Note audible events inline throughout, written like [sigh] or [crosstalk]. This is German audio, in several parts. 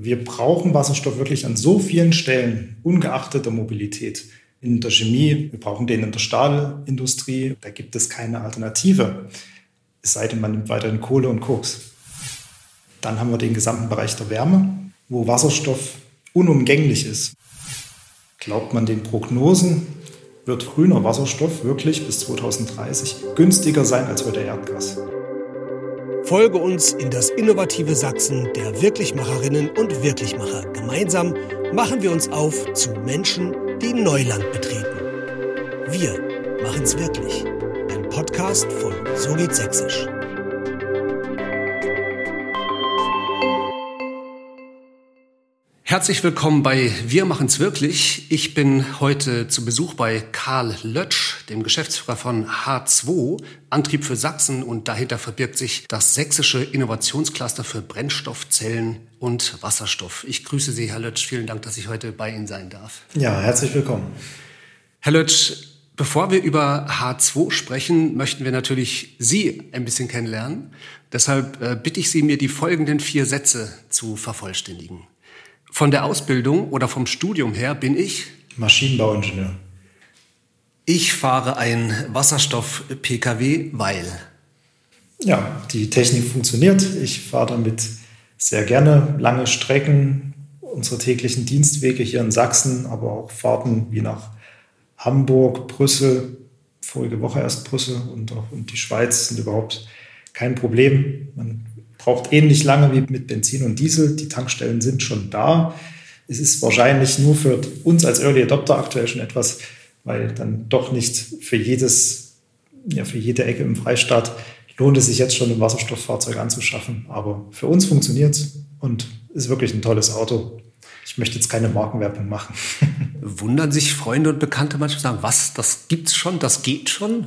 Wir brauchen Wasserstoff wirklich an so vielen Stellen, ungeachtet der Mobilität. In der Chemie, wir brauchen den in der Stahlindustrie, da gibt es keine Alternative, es sei denn, man nimmt weiterhin Kohle und Koks. Dann haben wir den gesamten Bereich der Wärme, wo Wasserstoff unumgänglich ist. Glaubt man den Prognosen, wird grüner Wasserstoff wirklich bis 2030 günstiger sein als heute Erdgas. Folge uns in das innovative Sachsen der Wirklichmacherinnen und Wirklichmacher. Gemeinsam machen wir uns auf zu Menschen, die Neuland betreten. Wir machen's wirklich. Ein Podcast von So geht Sächsisch. Herzlich willkommen bei Wir machen's wirklich. Ich bin heute zu Besuch bei Karl Lötsch, dem Geschäftsführer von H2, Antrieb für Sachsen und dahinter verbirgt sich das sächsische Innovationscluster für Brennstoffzellen und Wasserstoff. Ich grüße Sie, Herr Lötsch. Vielen Dank, dass ich heute bei Ihnen sein darf. Ja, herzlich willkommen. Herr Lötsch, bevor wir über H2 sprechen, möchten wir natürlich Sie ein bisschen kennenlernen. Deshalb äh, bitte ich Sie, mir die folgenden vier Sätze zu vervollständigen. Von der Ausbildung oder vom Studium her bin ich Maschinenbauingenieur. Ich fahre ein Wasserstoff-Pkw, weil. Ja, die Technik funktioniert. Ich fahre damit sehr gerne lange Strecken, unsere täglichen Dienstwege hier in Sachsen, aber auch Fahrten wie nach Hamburg, Brüssel, vorige Woche erst Brüssel und, auch, und die Schweiz sind überhaupt kein Problem. Man braucht ähnlich lange wie mit Benzin und Diesel. Die Tankstellen sind schon da. Es ist wahrscheinlich nur für uns als Early Adopter aktuell schon etwas, weil dann doch nicht für jedes, ja, für jede Ecke im Freistaat lohnt es sich jetzt schon ein Wasserstofffahrzeug anzuschaffen. Aber für uns funktioniert es und ist wirklich ein tolles Auto. Ich möchte jetzt keine Markenwerbung machen. [laughs] Wundern sich Freunde und Bekannte manchmal sagen, was, das gibt's schon, das geht schon?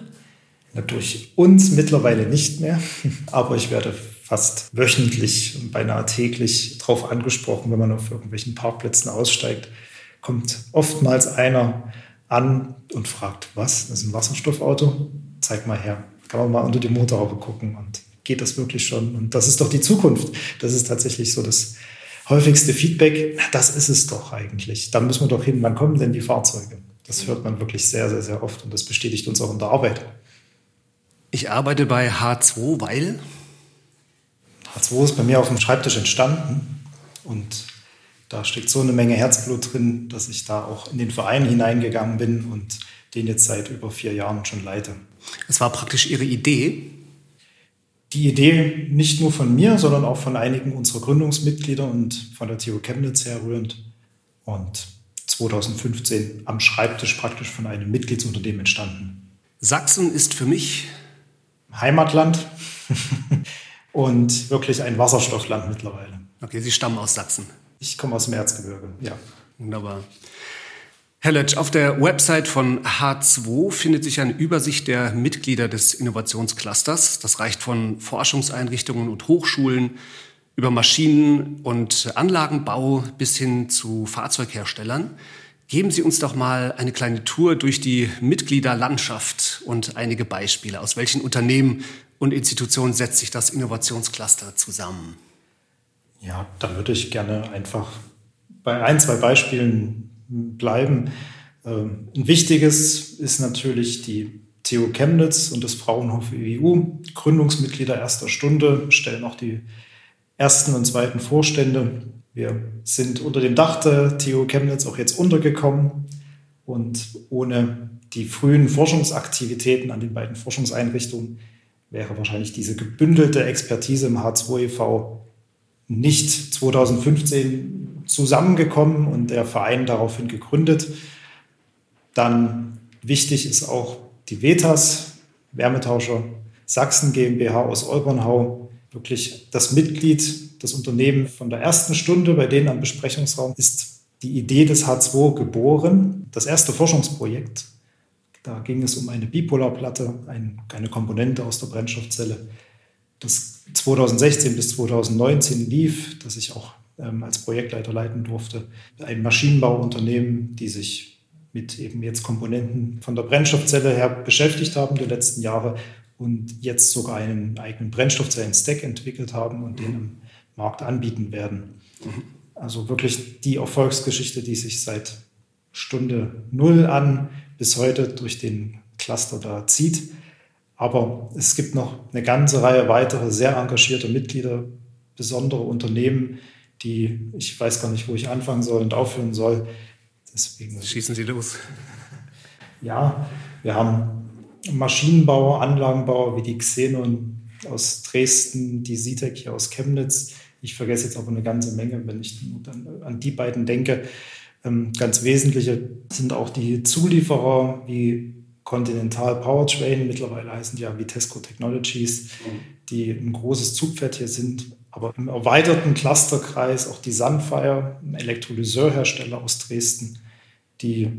Na, durch uns mittlerweile nicht mehr, [laughs] aber ich werde fast wöchentlich und beinahe täglich darauf angesprochen, wenn man auf irgendwelchen Parkplätzen aussteigt, kommt oftmals einer an und fragt, was, das ist ein Wasserstoffauto? Zeig mal her. Kann man mal unter die Motorhaube gucken und geht das wirklich schon? Und das ist doch die Zukunft. Das ist tatsächlich so das häufigste Feedback. Das ist es doch eigentlich. Da müssen wir doch hin. Wann kommen denn die Fahrzeuge? Das hört man wirklich sehr, sehr, sehr oft und das bestätigt uns auch in der Arbeit. Ich arbeite bei H2, weil H2 ist bei mir auf dem Schreibtisch entstanden und da steckt so eine Menge Herzblut drin, dass ich da auch in den Verein hineingegangen bin und den jetzt seit über vier Jahren schon leite. Es war praktisch Ihre Idee? Die Idee nicht nur von mir, sondern auch von einigen unserer Gründungsmitglieder und von der TU Chemnitz herrührend. Und 2015 am Schreibtisch praktisch von einem Mitgliedsunternehmen entstanden. Sachsen ist für mich Heimatland. [laughs] und wirklich ein Wasserstoffland mittlerweile. Okay, Sie stammen aus Sachsen. Ich komme aus dem Erzgebirge, ja. Wunderbar. Herr Lötsch, auf der Website von H2 findet sich eine Übersicht der Mitglieder des Innovationsclusters. Das reicht von Forschungseinrichtungen und Hochschulen über Maschinen- und Anlagenbau bis hin zu Fahrzeugherstellern. Geben Sie uns doch mal eine kleine Tour durch die Mitgliederlandschaft und einige Beispiele. Aus welchen Unternehmen und Institutionen setzt sich das Innovationscluster zusammen? Ja, da würde ich gerne einfach bei ein, zwei Beispielen bleiben. Ähm, ein wichtiges ist natürlich die TU Chemnitz und das Fraunhofer EU. Gründungsmitglieder erster Stunde stellen auch die ersten und zweiten Vorstände. Wir sind unter dem Dach der TU Chemnitz auch jetzt untergekommen und ohne die frühen Forschungsaktivitäten an den beiden Forschungseinrichtungen wäre wahrscheinlich diese gebündelte Expertise im H2 e.V. nicht 2015 zusammengekommen und der Verein daraufhin gegründet. Dann wichtig ist auch die VETAS, Wärmetauscher Sachsen GmbH aus Olbernhau, wirklich das Mitglied, das Unternehmen von der ersten Stunde bei denen am Besprechungsraum ist die Idee des H2 geboren. Das erste Forschungsprojekt da ging es um eine Bipolarplatte, ein, eine Komponente aus der Brennstoffzelle, das 2016 bis 2019 lief, das ich auch ähm, als Projektleiter leiten durfte. Ein Maschinenbauunternehmen, die sich mit eben jetzt Komponenten von der Brennstoffzelle her beschäftigt haben die letzten Jahre und jetzt sogar einen eigenen Brennstoffzellen-Stack entwickelt haben und den im Markt anbieten werden. Mhm. Also wirklich die Erfolgsgeschichte, die sich seit Stunde Null an bis heute durch den Cluster da zieht. Aber es gibt noch eine ganze Reihe weitere sehr engagierte Mitglieder, besondere Unternehmen, die ich weiß gar nicht, wo ich anfangen soll und aufhören soll. Deswegen schießen Sie los. Ja, wir haben Maschinenbauer, Anlagenbauer wie die Xenon aus Dresden, die Sitec hier aus Chemnitz. Ich vergesse jetzt aber eine ganze Menge, wenn ich an die beiden denke. Ähm, ganz wesentliche sind auch die Zulieferer wie Continental Powertrain, mittlerweile heißen die ja Vitesco Technologies, die ein großes Zugpferd hier sind, aber im erweiterten Clusterkreis auch die Sunfire, ein Elektrolyseurhersteller aus Dresden, die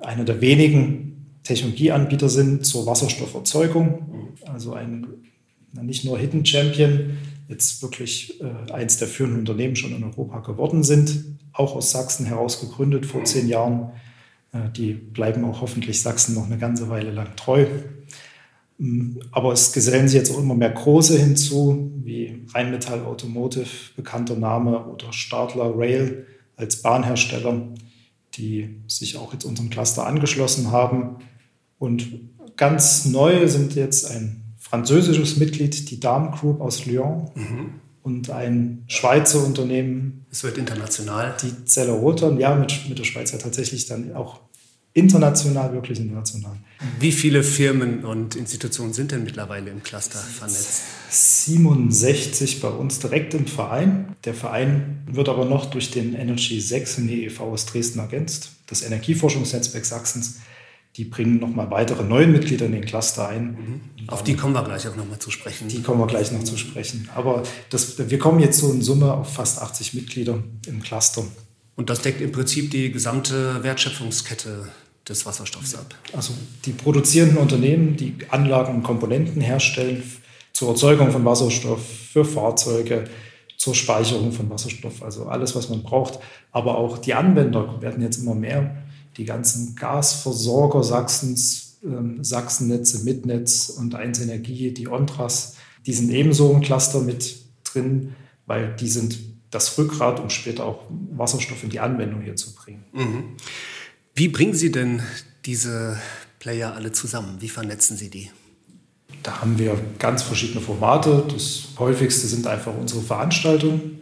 einer der wenigen Technologieanbieter sind zur Wasserstofferzeugung, also ein nicht nur Hidden Champion, jetzt wirklich äh, eins der führenden Unternehmen schon in Europa geworden sind, auch aus Sachsen heraus gegründet vor zehn Jahren. Äh, die bleiben auch hoffentlich Sachsen noch eine ganze Weile lang treu. Mm, aber es gesellen sich jetzt auch immer mehr große hinzu, wie Rheinmetall Automotive, bekannter Name, oder Stadler Rail als Bahnhersteller, die sich auch jetzt unserem Cluster angeschlossen haben. Und ganz neu sind jetzt ein französisches Mitglied, die Dame Group aus Lyon mhm. und ein Schweizer Unternehmen. Es wird international. Die Zelleroton, ja, mit, mit der Schweiz ja tatsächlich dann auch international, wirklich international. Wie viele Firmen und Institutionen sind denn mittlerweile im Cluster vernetzt? 67 bei uns direkt im Verein. Der Verein wird aber noch durch den Energy 6 in e.V. aus Dresden ergänzt, das Energieforschungsnetzwerk Sachsens die bringen nochmal weitere neue Mitglieder in den Cluster ein. Mhm. Auf die kommen wir gleich auch nochmal zu sprechen. Die kommen wir gleich noch zu sprechen. Aber das, wir kommen jetzt so in Summe auf fast 80 Mitglieder im Cluster. Und das deckt im Prinzip die gesamte Wertschöpfungskette des Wasserstoffs ab. Also die produzierenden Unternehmen, die Anlagen und Komponenten herstellen zur Erzeugung von Wasserstoff für Fahrzeuge, zur Speicherung von Wasserstoff, also alles, was man braucht. Aber auch die Anwender werden jetzt immer mehr die ganzen Gasversorger Sachsens, äh, Sachsennetze, Mitnetz und 1 Energie, die Ontras, die sind ebenso im Cluster mit drin, weil die sind das Rückgrat, um später auch Wasserstoff in die Anwendung hier zu bringen. Mhm. Wie bringen Sie denn diese Player alle zusammen? Wie vernetzen Sie die? Da haben wir ganz verschiedene Formate. Das häufigste sind einfach unsere Veranstaltungen.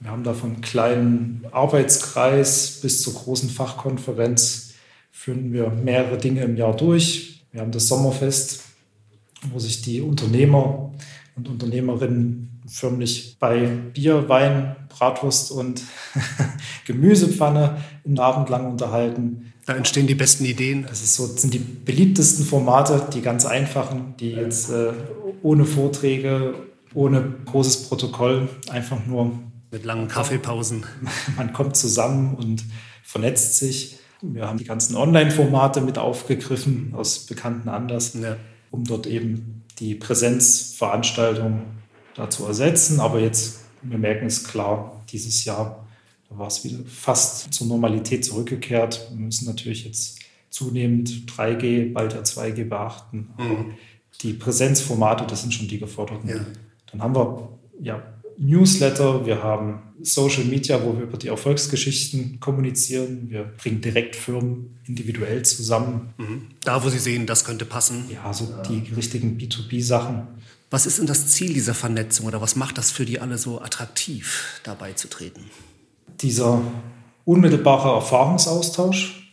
Wir haben da vom kleinen Arbeitskreis bis zur großen Fachkonferenz führen wir mehrere Dinge im Jahr durch. Wir haben das Sommerfest, wo sich die Unternehmer und Unternehmerinnen förmlich bei Bier, Wein, Bratwurst und [laughs] Gemüsepfanne einen Abend lang unterhalten. Da entstehen die besten Ideen. Das ist so, sind die beliebtesten Formate, die ganz einfachen, die jetzt äh, ohne Vorträge, ohne großes Protokoll einfach nur mit langen Kaffeepausen. [laughs] Man kommt zusammen und vernetzt sich. Wir haben die ganzen Online-Formate mit aufgegriffen aus bekannten Anlass, ja. um dort eben die Präsenzveranstaltung da zu ersetzen. Aber jetzt, wir merken es klar, dieses Jahr da war es wieder fast zur Normalität zurückgekehrt. Wir müssen natürlich jetzt zunehmend 3G, bald ja 2G beachten. Mhm. Die Präsenzformate, das sind schon die geforderten. Ja. Dann haben wir ja Newsletter, wir haben Social Media, wo wir über die Erfolgsgeschichten kommunizieren. Wir bringen direkt Firmen individuell zusammen. Mhm. Da, wo Sie sehen, das könnte passen. Ja, so die richtigen B2B-Sachen. Was ist denn das Ziel dieser Vernetzung oder was macht das für die alle so attraktiv, dabei zu treten? Dieser unmittelbare Erfahrungsaustausch,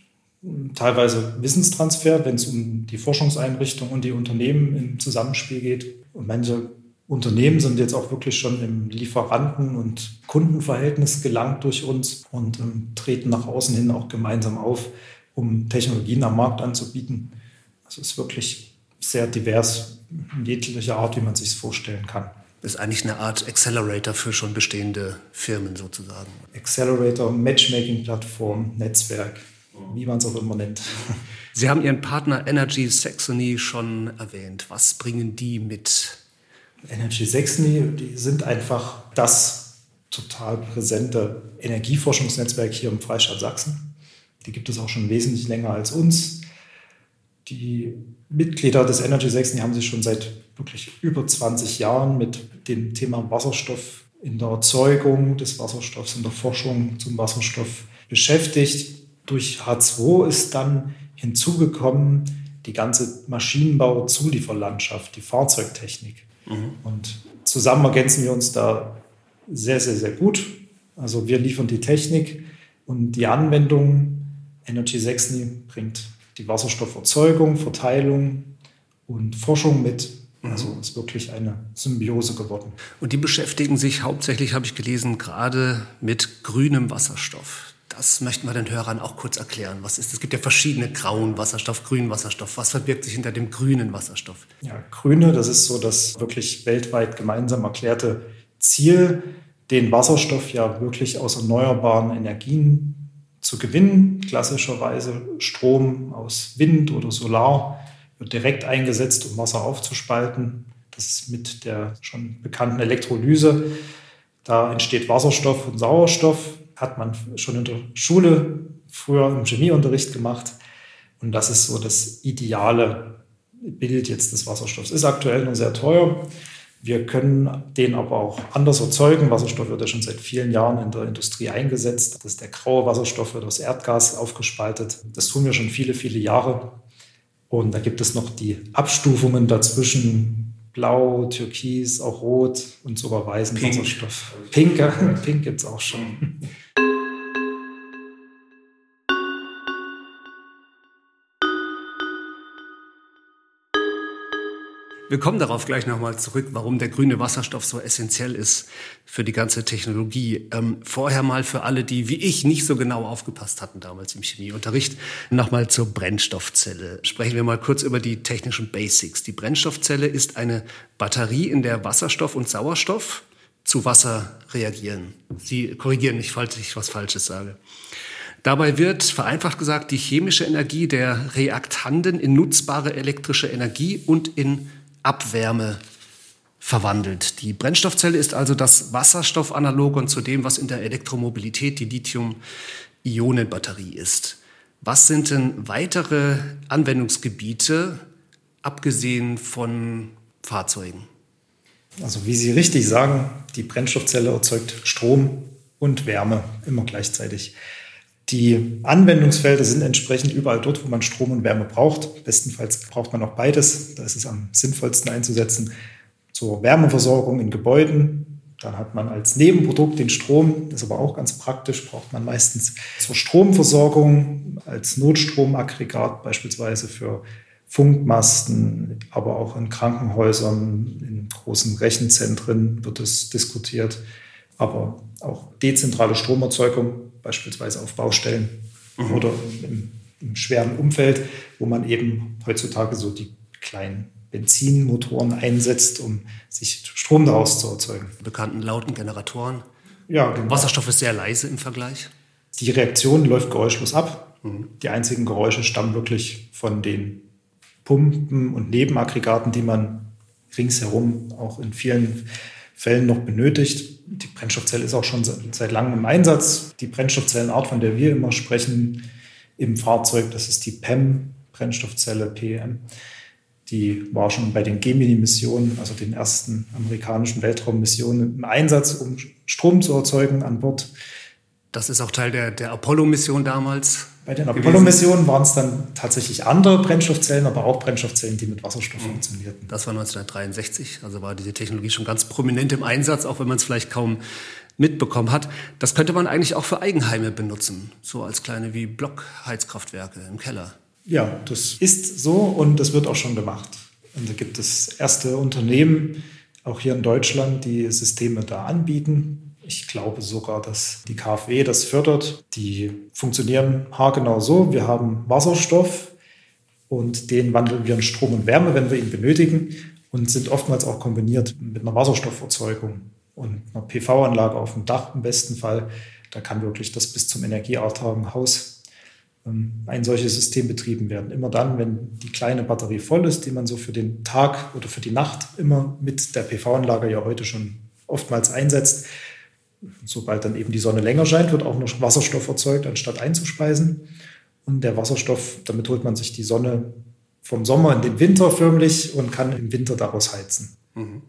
teilweise Wissenstransfer, wenn es um die Forschungseinrichtung und die Unternehmen im Zusammenspiel geht. Und manche Unternehmen sind jetzt auch wirklich schon im Lieferanten- und Kundenverhältnis gelangt durch uns und ähm, treten nach außen hin auch gemeinsam auf, um Technologien am Markt anzubieten. Also es ist wirklich sehr divers in jeglicher Art, wie man sich es vorstellen kann. Das ist eigentlich eine Art Accelerator für schon bestehende Firmen sozusagen. Accelerator, Matchmaking-Plattform, Netzwerk, wie man es auch immer nennt. Sie haben Ihren Partner Energy Saxony schon erwähnt. Was bringen die mit? Energy Saxony, die sind einfach das total präsente Energieforschungsnetzwerk hier im Freistaat Sachsen. Die gibt es auch schon wesentlich länger als uns. Die Mitglieder des Energy Saxony haben sich schon seit wirklich über 20 Jahren mit dem Thema Wasserstoff in der Erzeugung des Wasserstoffs, in der Forschung zum Wasserstoff beschäftigt. Durch H2 ist dann hinzugekommen die ganze Maschinenbau-Zulieferlandschaft, die Fahrzeugtechnik. Mhm. Und zusammen ergänzen wir uns da sehr, sehr, sehr gut. Also wir liefern die Technik und die Anwendung. Energy 6 bringt die Wasserstofferzeugung, Verteilung und Forschung mit. Mhm. Also ist wirklich eine Symbiose geworden. Und die beschäftigen sich hauptsächlich, habe ich gelesen, gerade mit grünem Wasserstoff. Das möchten wir den Hörern auch kurz erklären. Was ist? Es gibt ja verschiedene grauen Wasserstoff, grünen Wasserstoff. Was verbirgt sich hinter dem grünen Wasserstoff? Ja, grüne, das ist so das wirklich weltweit gemeinsam erklärte Ziel, den Wasserstoff ja wirklich aus erneuerbaren Energien zu gewinnen. Klassischerweise Strom aus Wind oder Solar wird direkt eingesetzt, um Wasser aufzuspalten. Das ist mit der schon bekannten Elektrolyse. Da entsteht Wasserstoff und Sauerstoff hat man schon in der Schule früher im Chemieunterricht gemacht. Und das ist so das ideale Bild jetzt des Wasserstoffs. Ist aktuell nur sehr teuer. Wir können den aber auch anders erzeugen. Wasserstoff wird ja schon seit vielen Jahren in der Industrie eingesetzt. Das ist der graue Wasserstoff, wird aus Erdgas aufgespaltet. Das tun wir schon viele, viele Jahre. Und da gibt es noch die Abstufungen dazwischen. Blau, Türkis, auch Rot und sogar weißen Pink. Wasserstoff. Pink, [laughs] Pink gibt es auch schon. [laughs] Wir kommen darauf gleich nochmal zurück, warum der grüne Wasserstoff so essentiell ist für die ganze Technologie. Ähm, vorher mal für alle, die wie ich nicht so genau aufgepasst hatten damals im Chemieunterricht, nochmal zur Brennstoffzelle. Sprechen wir mal kurz über die technischen Basics. Die Brennstoffzelle ist eine Batterie, in der Wasserstoff und Sauerstoff zu Wasser reagieren. Sie korrigieren mich, falls ich was Falsches sage. Dabei wird, vereinfacht gesagt, die chemische Energie der Reaktanden in nutzbare elektrische Energie und in Abwärme verwandelt. Die Brennstoffzelle ist also das Wasserstoffanalogon zu dem, was in der Elektromobilität die Lithium-Ionen-Batterie ist. Was sind denn weitere Anwendungsgebiete, abgesehen von Fahrzeugen? Also wie Sie richtig sagen, die Brennstoffzelle erzeugt Strom und Wärme immer gleichzeitig. Die Anwendungsfelder sind entsprechend überall dort, wo man Strom und Wärme braucht. Bestenfalls braucht man auch beides. Da ist es am sinnvollsten einzusetzen. Zur Wärmeversorgung in Gebäuden. Dann hat man als Nebenprodukt den Strom. Das ist aber auch ganz praktisch. Braucht man meistens zur Stromversorgung als Notstromaggregat beispielsweise für Funkmasten, aber auch in Krankenhäusern, in großen Rechenzentren wird es diskutiert. Aber auch dezentrale Stromerzeugung beispielsweise auf Baustellen mhm. oder im, im, schweren Umfeld, wo man eben heutzutage so die kleinen Benzinmotoren einsetzt, um sich Strom daraus zu erzeugen. Bekannten lauten Generatoren. Ja, genau. Wasserstoff ist sehr leise im Vergleich. Die Reaktion läuft geräuschlos ab. Mhm. Die einzigen Geräusche stammen wirklich von den Pumpen und Nebenaggregaten, die man ringsherum auch in vielen Fällen noch benötigt. Die Brennstoffzelle ist auch schon seit langem im Einsatz. Die Brennstoffzellenart, von der wir immer sprechen im Fahrzeug, das ist die PEM, Brennstoffzelle PEM. Die war schon bei den Gemini-Missionen, also den ersten amerikanischen Weltraummissionen, im Einsatz, um Strom zu erzeugen an Bord. Das ist auch Teil der, der Apollo-Mission damals. Bei den Apollo-Missionen waren es dann tatsächlich andere Brennstoffzellen, aber auch Brennstoffzellen, die mit Wasserstoff mhm. funktionierten. Das war 1963, also war diese Technologie schon ganz prominent im Einsatz, auch wenn man es vielleicht kaum mitbekommen hat. Das könnte man eigentlich auch für Eigenheime benutzen, so als kleine wie Blockheizkraftwerke im Keller. Ja, das ist so und das wird auch schon gemacht. Und da gibt es erste Unternehmen, auch hier in Deutschland, die Systeme da anbieten. Ich glaube sogar, dass die KfW das fördert. Die funktionieren haargenau so. Wir haben Wasserstoff und den wandeln wir in Strom und Wärme, wenn wir ihn benötigen und sind oftmals auch kombiniert mit einer Wasserstofferzeugung und einer PV-Anlage auf dem Dach im besten Fall. Da kann wirklich das bis zum energieautarken Haus ähm, ein solches System betrieben werden. Immer dann, wenn die kleine Batterie voll ist, die man so für den Tag oder für die Nacht immer mit der PV-Anlage ja heute schon oftmals einsetzt, sobald dann eben die Sonne länger scheint, wird auch noch Wasserstoff erzeugt, anstatt einzuspeisen. Und der Wasserstoff, damit holt man sich die Sonne vom Sommer in den Winter förmlich und kann im Winter daraus heizen. Mhm.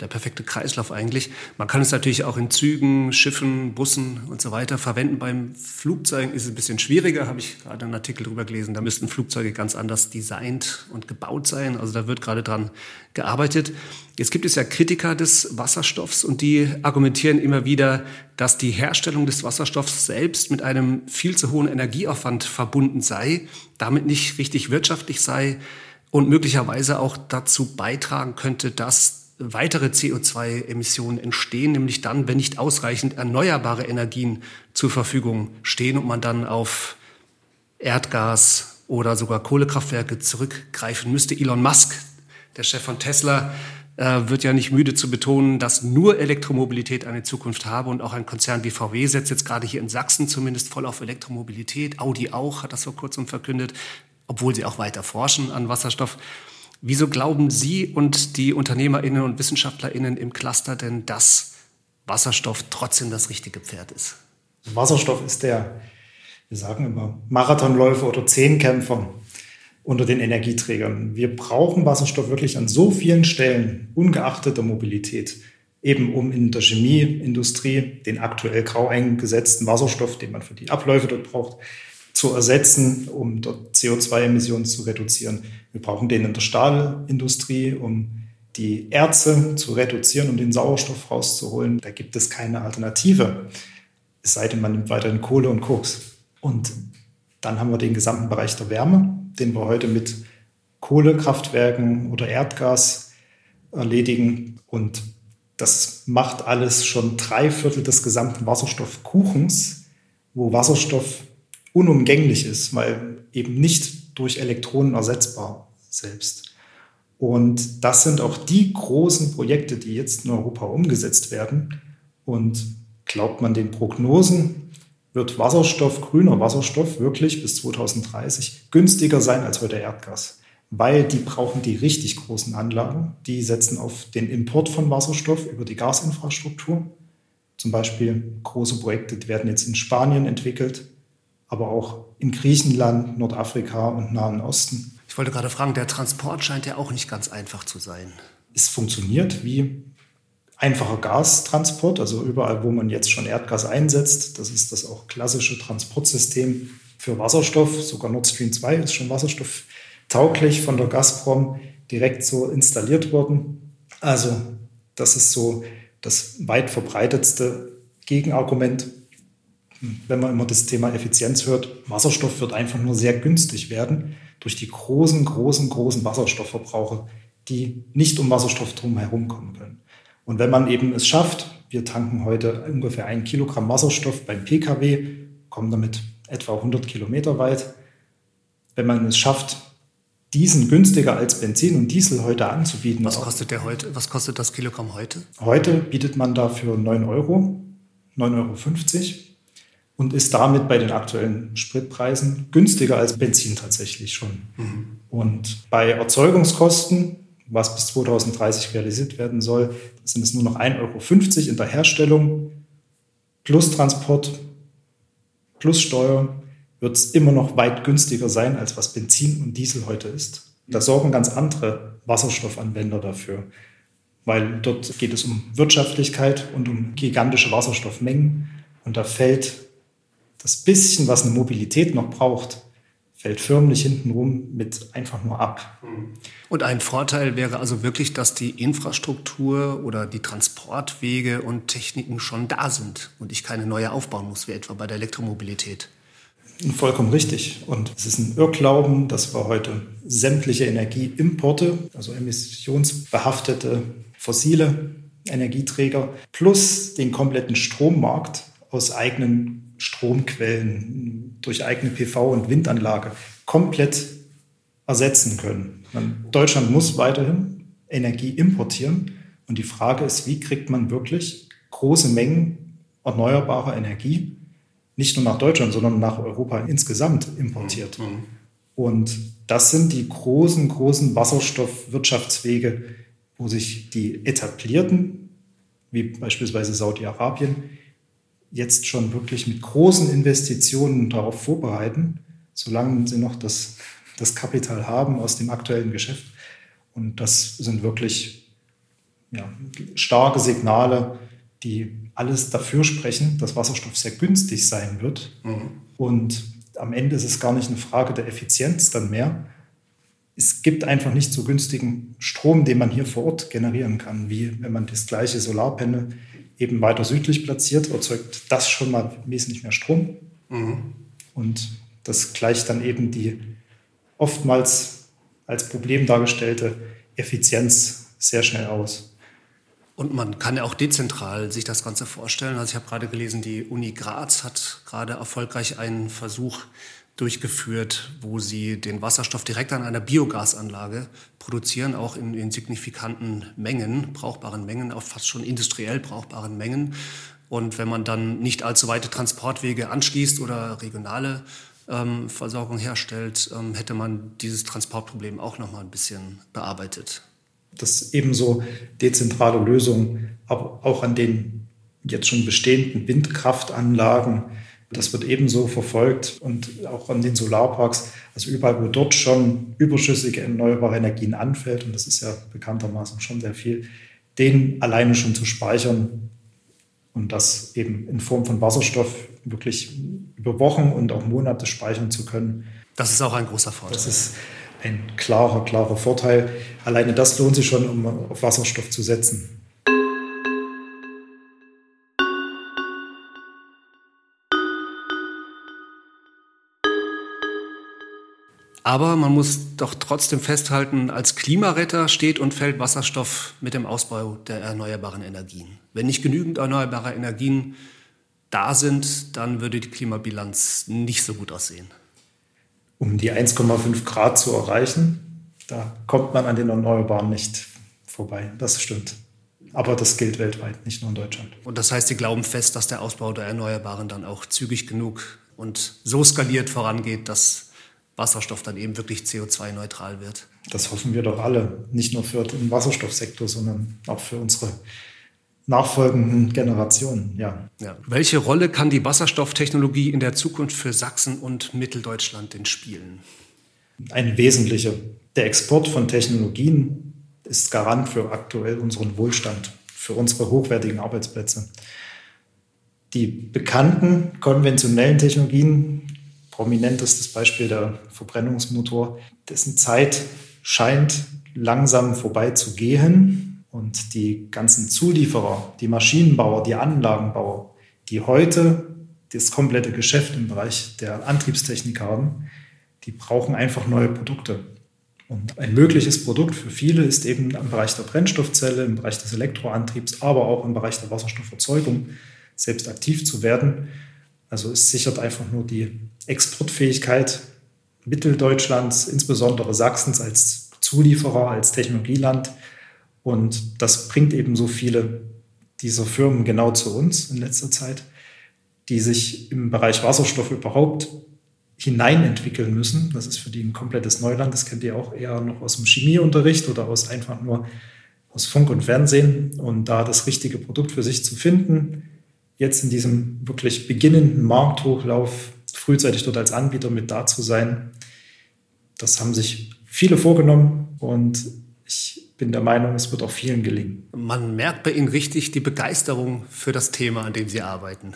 Der perfekte Kreislauf eigentlich. Man kann es natürlich auch in Zügen, Schiffen, Bussen und so weiter verwenden. Beim Flugzeugen ist es ein bisschen schwieriger, habe ich gerade einen Artikel drüber gelesen. Da müssten Flugzeuge ganz anders designt und gebaut sein. Also da wird gerade dran gearbeitet. Jetzt gibt es ja Kritiker des Wasserstoffs und die argumentieren immer wieder, dass die Herstellung des Wasserstoffs selbst mit einem viel zu hohen Energieaufwand verbunden sei, damit nicht richtig wirtschaftlich sei und möglicherweise auch dazu beitragen könnte, dass weitere CO2-Emissionen entstehen, nämlich dann, wenn nicht ausreichend erneuerbare Energien zur Verfügung stehen und man dann auf Erdgas oder sogar Kohlekraftwerke zurückgreifen müsste. Elon Musk, der Chef von Tesla, äh, wird ja nicht müde zu betonen, dass nur Elektromobilität eine Zukunft habe und auch ein Konzern wie VW setzt jetzt gerade hier in Sachsen zumindest voll auf Elektromobilität. Audi auch hat das vor kurzem verkündet, obwohl sie auch weiter forschen an Wasserstoff. Wieso glauben Sie und die Unternehmerinnen und Wissenschaftlerinnen im Cluster denn, dass Wasserstoff trotzdem das richtige Pferd ist? Wasserstoff ist der, wir sagen immer, Marathonläufer oder Zehnkämpfer unter den Energieträgern. Wir brauchen Wasserstoff wirklich an so vielen Stellen, ungeachtet der Mobilität, eben um in der Chemieindustrie den aktuell grau eingesetzten Wasserstoff, den man für die Abläufe dort braucht, zu ersetzen, um dort CO2-Emissionen zu reduzieren. Wir brauchen den in der Stahlindustrie, um die Erze zu reduzieren, um den Sauerstoff rauszuholen. Da gibt es keine Alternative, es sei denn, man nimmt weiterhin Kohle und Koks. Und dann haben wir den gesamten Bereich der Wärme, den wir heute mit Kohlekraftwerken oder Erdgas erledigen. Und das macht alles schon drei Viertel des gesamten Wasserstoffkuchens, wo Wasserstoff unumgänglich ist, weil eben nicht durch Elektronen ersetzbar selbst. Und das sind auch die großen Projekte, die jetzt in Europa umgesetzt werden. Und glaubt man den Prognosen, wird Wasserstoff, grüner Wasserstoff wirklich bis 2030 günstiger sein als heute Erdgas. Weil die brauchen die richtig großen Anlagen. Die setzen auf den Import von Wasserstoff über die Gasinfrastruktur. Zum Beispiel große Projekte, die werden jetzt in Spanien entwickelt aber auch in Griechenland, Nordafrika und Nahen Osten. Ich wollte gerade fragen, der Transport scheint ja auch nicht ganz einfach zu sein. Es funktioniert wie einfacher Gastransport, also überall, wo man jetzt schon Erdgas einsetzt. Das ist das auch klassische Transportsystem für Wasserstoff. Sogar Nord Stream 2 ist schon wasserstofftauglich von der Gazprom direkt so installiert worden. Also das ist so das weit verbreitetste Gegenargument wenn man immer das Thema Effizienz hört, Wasserstoff wird einfach nur sehr günstig werden durch die großen, großen, großen Wasserstoffverbraucher, die nicht um Wasserstoff drum herum kommen können. Und wenn man eben es schafft, wir tanken heute ungefähr ein Kilogramm Wasserstoff beim Pkw, kommen damit etwa 100 Kilometer weit. Wenn man es schafft, diesen günstiger als Benzin und Diesel heute anzubieten. Was kostet der heute? Was kostet das Kilogramm heute? Heute bietet man dafür 9 Euro, 9,50 Euro und ist damit bei den aktuellen Spritpreisen günstiger als Benzin tatsächlich schon. Mhm. Und bei Erzeugungskosten, was bis 2030 realisiert werden soll, sind es nur noch 1,50 Euro in der Herstellung plus Transport plus Steuer wird es immer noch weit günstiger sein, als was Benzin und Diesel heute ist. Da sorgen ganz andere Wasserstoffanwender dafür, weil dort geht es um Wirtschaftlichkeit und um gigantische Wasserstoffmengen. Und da fällt das bisschen, was eine Mobilität noch braucht, fällt förmlich hintenrum mit einfach nur ab. Und ein Vorteil wäre also wirklich, dass die Infrastruktur oder die Transportwege und Techniken schon da sind und ich keine neue aufbauen muss, wie etwa bei der Elektromobilität. Vollkommen richtig. Und es ist ein Irrglauben, dass wir heute sämtliche Energieimporte, also emissionsbehaftete fossile Energieträger, plus den kompletten Strommarkt aus eigenen Stromquellen durch eigene PV- und Windanlage komplett ersetzen können. Man, Deutschland muss weiterhin Energie importieren. Und die Frage ist, wie kriegt man wirklich große Mengen erneuerbarer Energie nicht nur nach Deutschland, sondern nach Europa insgesamt importiert? Mhm. Und das sind die großen, großen Wasserstoffwirtschaftswege, wo sich die etablierten, wie beispielsweise Saudi-Arabien, jetzt schon wirklich mit großen Investitionen darauf vorbereiten, solange sie noch das, das Kapital haben aus dem aktuellen Geschäft. Und das sind wirklich ja, starke Signale, die alles dafür sprechen, dass Wasserstoff sehr günstig sein wird. Mhm. Und am Ende ist es gar nicht eine Frage der Effizienz dann mehr. Es gibt einfach nicht so günstigen Strom, den man hier vor Ort generieren kann, wie wenn man das gleiche Solarpanel eben weiter südlich platziert, erzeugt das schon mal wesentlich mehr Strom. Mhm. Und das gleicht dann eben die oftmals als Problem dargestellte Effizienz sehr schnell aus. Und man kann ja auch dezentral sich das Ganze vorstellen. Also ich habe gerade gelesen, die Uni Graz hat gerade erfolgreich einen Versuch durchgeführt, wo sie den Wasserstoff direkt an einer Biogasanlage produzieren, auch in, in signifikanten Mengen, brauchbaren Mengen, auch fast schon industriell brauchbaren Mengen. Und wenn man dann nicht allzu weite Transportwege anschließt oder regionale ähm, Versorgung herstellt, ähm, hätte man dieses Transportproblem auch noch mal ein bisschen bearbeitet dass ebenso dezentrale Lösungen, auch an den jetzt schon bestehenden Windkraftanlagen, das wird ebenso verfolgt und auch an den Solarparks, also überall, wo dort schon überschüssige erneuerbare Energien anfällt, und das ist ja bekanntermaßen schon sehr viel, den alleine schon zu speichern und das eben in Form von Wasserstoff wirklich über Wochen und auch Monate speichern zu können. Das ist auch ein großer Vorteil. Das ist ein klarer, klarer Vorteil. Alleine das lohnt sich schon, um auf Wasserstoff zu setzen. Aber man muss doch trotzdem festhalten, als Klimaretter steht und fällt Wasserstoff mit dem Ausbau der erneuerbaren Energien. Wenn nicht genügend erneuerbare Energien da sind, dann würde die Klimabilanz nicht so gut aussehen um die 1,5 Grad zu erreichen. Da kommt man an den Erneuerbaren nicht vorbei. Das stimmt. Aber das gilt weltweit, nicht nur in Deutschland. Und das heißt, Sie glauben fest, dass der Ausbau der Erneuerbaren dann auch zügig genug und so skaliert vorangeht, dass Wasserstoff dann eben wirklich CO2-neutral wird? Das hoffen wir doch alle. Nicht nur für den Wasserstoffsektor, sondern auch für unsere nachfolgenden Generationen. Ja. ja. Welche Rolle kann die Wasserstofftechnologie in der Zukunft für Sachsen und Mitteldeutschland denn spielen? Eine wesentliche. Der Export von Technologien ist Garant für aktuell unseren Wohlstand, für unsere hochwertigen Arbeitsplätze. Die bekannten konventionellen Technologien, prominentestes Beispiel der Verbrennungsmotor, dessen Zeit scheint langsam vorbei zu gehen und die ganzen Zulieferer, die Maschinenbauer, die Anlagenbauer, die heute das komplette Geschäft im Bereich der Antriebstechnik haben, die brauchen einfach neue Produkte. Und ein mögliches Produkt für viele ist eben im Bereich der Brennstoffzelle, im Bereich des Elektroantriebs, aber auch im Bereich der Wasserstofferzeugung selbst aktiv zu werden. Also es sichert einfach nur die Exportfähigkeit Mitteldeutschlands, insbesondere Sachsens als Zulieferer, als Technologieland, und das bringt eben so viele dieser Firmen genau zu uns in letzter Zeit, die sich im Bereich Wasserstoff überhaupt hineinentwickeln müssen. Das ist für die ein komplettes Neuland. Das kennt ihr auch eher noch aus dem Chemieunterricht oder aus einfach nur aus Funk und Fernsehen. Und da das richtige Produkt für sich zu finden, jetzt in diesem wirklich beginnenden Markthochlauf frühzeitig dort als Anbieter mit da zu sein, das haben sich viele vorgenommen und ich bin der Meinung, es wird auch vielen gelingen. Man merkt bei Ihnen richtig die Begeisterung für das Thema, an dem Sie arbeiten.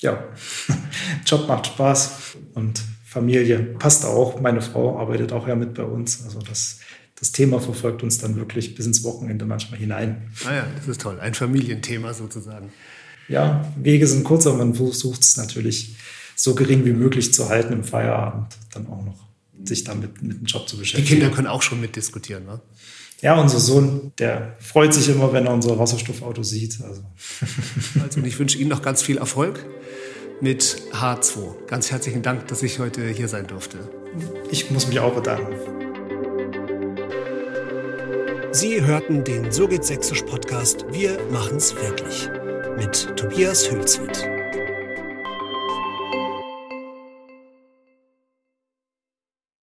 Ja, [laughs] Job macht Spaß und Familie passt auch. Meine Frau arbeitet auch ja mit bei uns. Also das, das Thema verfolgt uns dann wirklich bis ins Wochenende manchmal hinein. Ah ja, das ist toll. Ein Familienthema sozusagen. Ja, Wege sind kurz, aber man versucht es natürlich so gering wie möglich zu halten im Feierabend, dann auch noch sich damit mit dem Job zu beschäftigen. Die Kinder können auch schon mitdiskutieren, ne? Ja, unser Sohn, der freut sich immer, wenn er unser Wasserstoffauto sieht. Also. [laughs] also ich wünsche Ihnen noch ganz viel Erfolg mit H2. Ganz herzlichen Dank, dass ich heute hier sein durfte. Ich muss mich auch bedanken. Sie hörten den So geht Sächsisch Podcast Wir machen's wirklich mit Tobias Hülswit.